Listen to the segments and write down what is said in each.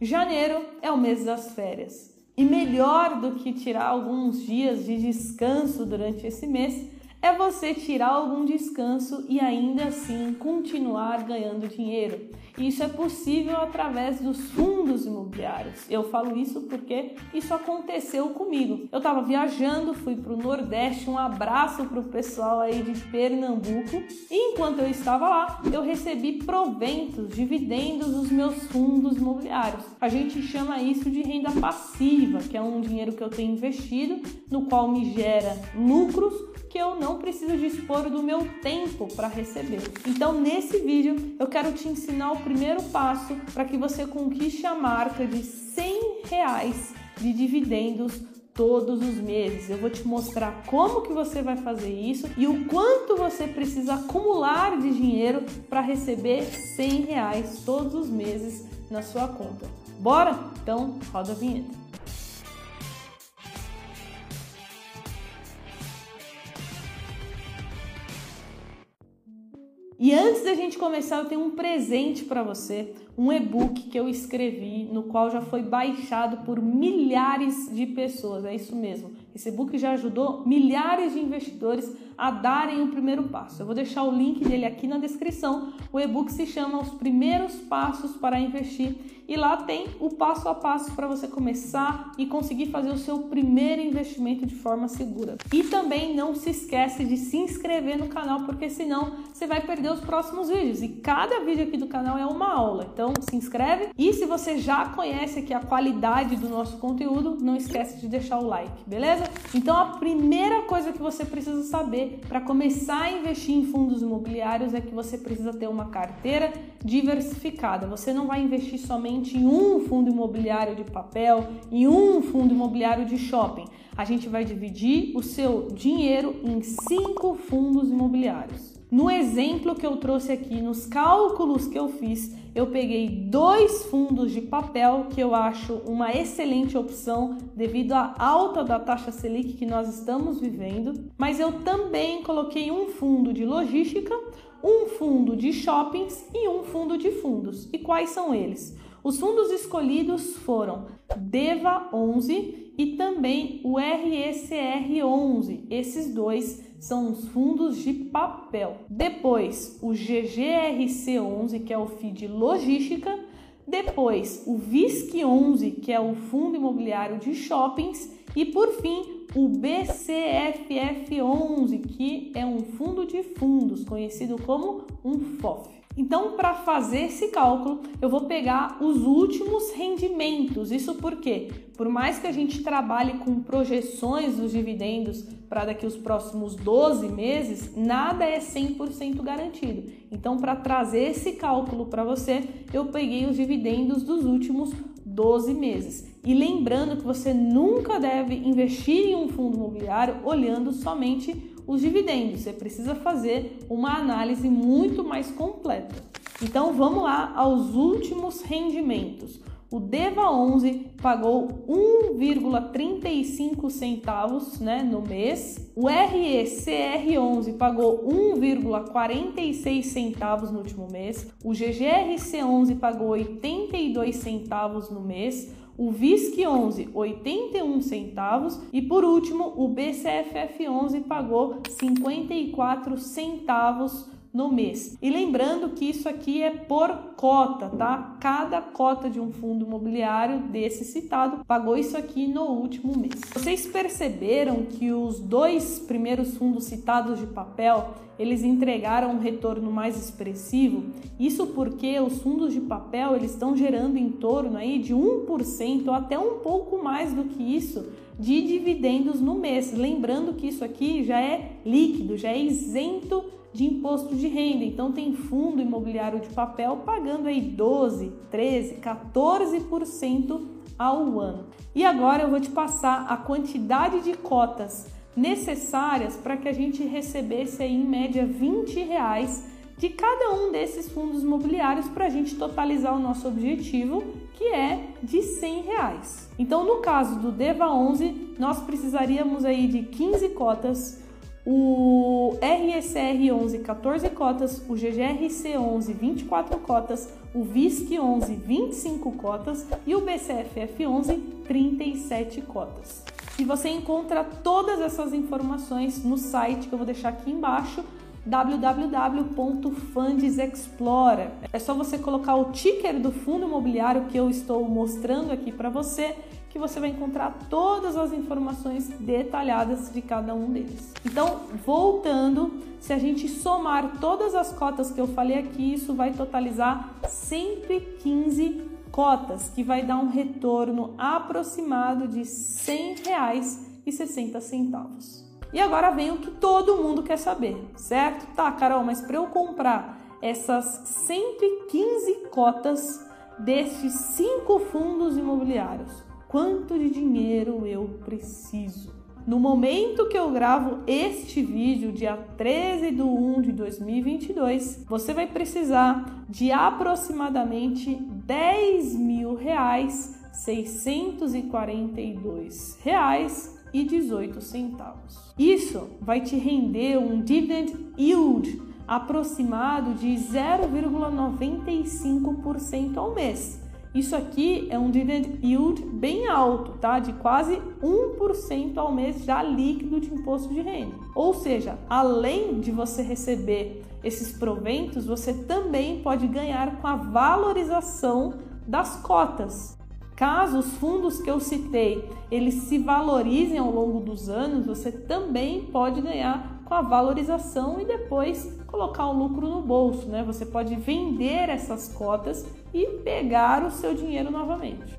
Janeiro é o mês das férias. E melhor do que tirar alguns dias de descanso durante esse mês é você tirar algum descanso e ainda assim continuar ganhando dinheiro. Isso é possível através dos fundos imobiliários. Eu falo isso porque isso aconteceu comigo. Eu estava viajando, fui para o Nordeste, um abraço para o pessoal aí de Pernambuco. E enquanto eu estava lá, eu recebi proventos, dividendos dos meus fundos imobiliários. A gente chama isso de renda passiva, que é um dinheiro que eu tenho investido, no qual me gera lucros que eu não preciso dispor do meu tempo para receber. Então, nesse vídeo, eu quero te ensinar o primeiro passo para que você conquiste a marca de 100 reais de dividendos todos os meses. Eu vou te mostrar como que você vai fazer isso e o quanto você precisa acumular de dinheiro para receber 100 reais todos os meses na sua conta. Bora? Então, roda a vinheta. E antes da gente começar, eu tenho um presente para você, um e-book que eu escrevi, no qual já foi baixado por milhares de pessoas. É isso mesmo. Esse e-book já ajudou milhares de investidores a darem o primeiro passo. Eu vou deixar o link dele aqui na descrição. O e-book se chama Os Primeiros Passos para Investir e lá tem o passo a passo para você começar e conseguir fazer o seu primeiro investimento de forma segura. E também não se esquece de se inscrever no canal, porque senão você vai perder os próximos vídeos. E cada vídeo aqui do canal é uma aula. Então se inscreve e se você já conhece aqui a qualidade do nosso conteúdo, não esquece de deixar o like, beleza? Então a primeira coisa que você precisa saber para começar a investir em fundos imobiliários é que você precisa ter uma carteira diversificada. Você não vai investir somente somente em um fundo imobiliário de papel, em um fundo imobiliário de shopping. A gente vai dividir o seu dinheiro em cinco fundos imobiliários. No exemplo que eu trouxe aqui, nos cálculos que eu fiz, eu peguei dois fundos de papel que eu acho uma excelente opção devido à alta da taxa Selic que nós estamos vivendo, mas eu também coloquei um fundo de logística, um fundo de shoppings e um fundo de fundos. E quais são eles? Os fundos escolhidos foram DEVA 11 e também o RECR 11. Esses dois são os fundos de papel. Depois, o GGRC 11, que é o FII de logística. Depois, o VISC 11, que é o fundo imobiliário de shoppings. E por fim, o BCFF 11, que é um fundo de fundos, conhecido como um FOF. Então, para fazer esse cálculo, eu vou pegar os últimos rendimentos. Isso porque, por mais que a gente trabalhe com projeções dos dividendos para daqui os próximos 12 meses, nada é 100% garantido. Então, para trazer esse cálculo para você, eu peguei os dividendos dos últimos 12 meses. E lembrando que você nunca deve investir em um fundo imobiliário olhando somente os dividendos. Você precisa fazer uma análise muito mais completa. Então vamos lá aos últimos rendimentos. O DEVA 11 pagou 1,35 centavos né, no mês. O RECR 11 pagou 1,46 centavos no último mês. O GGRC 11 pagou 82 centavos no mês o VISC 11 81 centavos e por último o BCFF 11 pagou 54 centavos no mês. E lembrando que isso aqui é por cota, tá? Cada cota de um fundo imobiliário desse citado pagou isso aqui no último mês. Vocês perceberam que os dois primeiros fundos citados de papel, eles entregaram um retorno mais expressivo? Isso porque os fundos de papel, eles estão gerando em torno aí de 1% ou até um pouco mais do que isso de dividendos no mês. Lembrando que isso aqui já é líquido, já é isento de imposto de renda. Então tem fundo imobiliário de papel pagando aí 12, 13, 14% ao ano. E agora eu vou te passar a quantidade de cotas necessárias para que a gente recebesse aí em média 20 reais de cada um desses fundos imobiliários para a gente totalizar o nosso objetivo, que é de 100 reais. Então, no caso do DEVA 11, nós precisaríamos aí de 15 cotas o RSR 11 14 cotas, o GGRC 11 24 cotas, o VISC 11 25 cotas e o BCFF 11 37 cotas. E você encontra todas essas informações no site que eu vou deixar aqui embaixo www.fundesexplora. É só você colocar o ticker do fundo imobiliário que eu estou mostrando aqui para você que você vai encontrar todas as informações detalhadas de cada um deles. Então, voltando, se a gente somar todas as cotas que eu falei aqui, isso vai totalizar 115 cotas, que vai dar um retorno aproximado de R$ 100,60. E agora vem o que todo mundo quer saber, certo? Tá, Carol, mas para eu comprar essas 115 cotas destes cinco fundos imobiliários, quanto de dinheiro eu preciso. No momento que eu gravo este vídeo, dia 13 de 1 de 2022, você vai precisar de aproximadamente 10 mil reais, 642 reais e 18 centavos. Isso vai te render um dividend yield aproximado de 0,95% ao mês. Isso aqui é um dividend yield bem alto, tá? De quase 1% ao mês já líquido de imposto de renda. Ou seja, além de você receber esses proventos, você também pode ganhar com a valorização das cotas. Caso os fundos que eu citei, eles se valorizem ao longo dos anos, você também pode ganhar com a valorização e depois colocar o lucro no bolso, né? Você pode vender essas cotas e pegar o seu dinheiro novamente.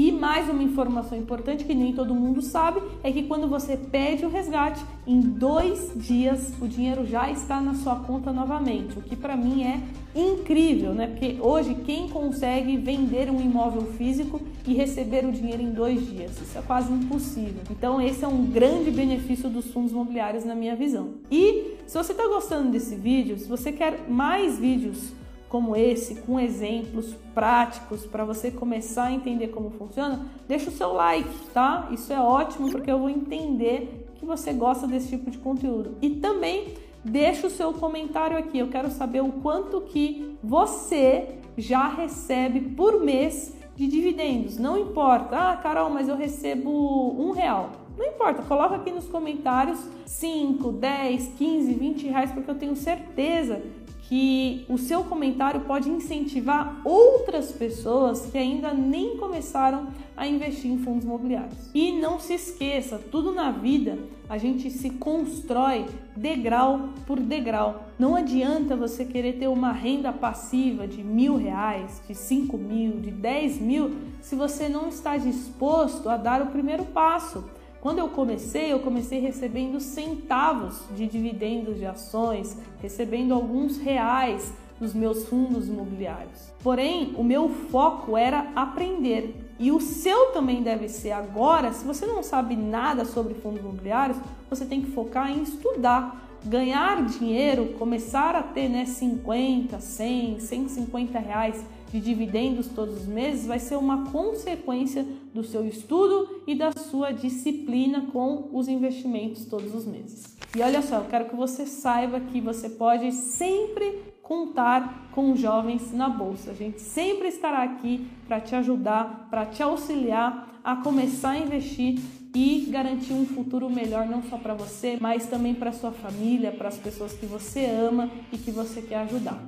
E mais uma informação importante que nem todo mundo sabe é que quando você pede o resgate, em dois dias o dinheiro já está na sua conta novamente, o que para mim é incrível, né? Porque hoje quem consegue vender um imóvel físico e receber o dinheiro em dois dias? Isso é quase impossível. Então esse é um grande benefício dos fundos imobiliários na minha visão. E se você está gostando desse vídeo, se você quer mais vídeos como esse, com exemplos práticos para você começar a entender como funciona, deixa o seu like, tá? Isso é ótimo porque eu vou entender que você gosta desse tipo de conteúdo. E também deixa o seu comentário aqui. Eu quero saber o quanto que você já recebe por mês de dividendos. Não importa, ah, Carol, mas eu recebo um real. Não importa, coloca aqui nos comentários 5, 10, 15, 20 reais, porque eu tenho certeza que o seu comentário pode incentivar outras pessoas que ainda nem começaram a investir em fundos imobiliários. E não se esqueça, tudo na vida a gente se constrói degrau por degrau. Não adianta você querer ter uma renda passiva de mil reais, de cinco mil, de dez mil, se você não está disposto a dar o primeiro passo. Quando eu comecei, eu comecei recebendo centavos de dividendos de ações, recebendo alguns reais dos meus fundos imobiliários. Porém, o meu foco era aprender. E o seu também deve ser agora, se você não sabe nada sobre fundos imobiliários, você tem que focar em estudar, ganhar dinheiro, começar a ter né, 50, 100, 150 reais de dividendos todos os meses vai ser uma consequência do seu estudo e da sua disciplina com os investimentos todos os meses. E olha só, eu quero que você saiba que você pode sempre contar com jovens na bolsa. A gente sempre estará aqui para te ajudar, para te auxiliar a começar a investir e garantir um futuro melhor não só para você, mas também para sua família, para as pessoas que você ama e que você quer ajudar.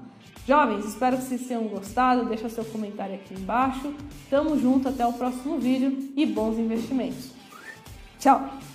Jovens, espero que vocês tenham gostado. Deixa seu comentário aqui embaixo. Tamo junto, até o próximo vídeo e bons investimentos. Tchau!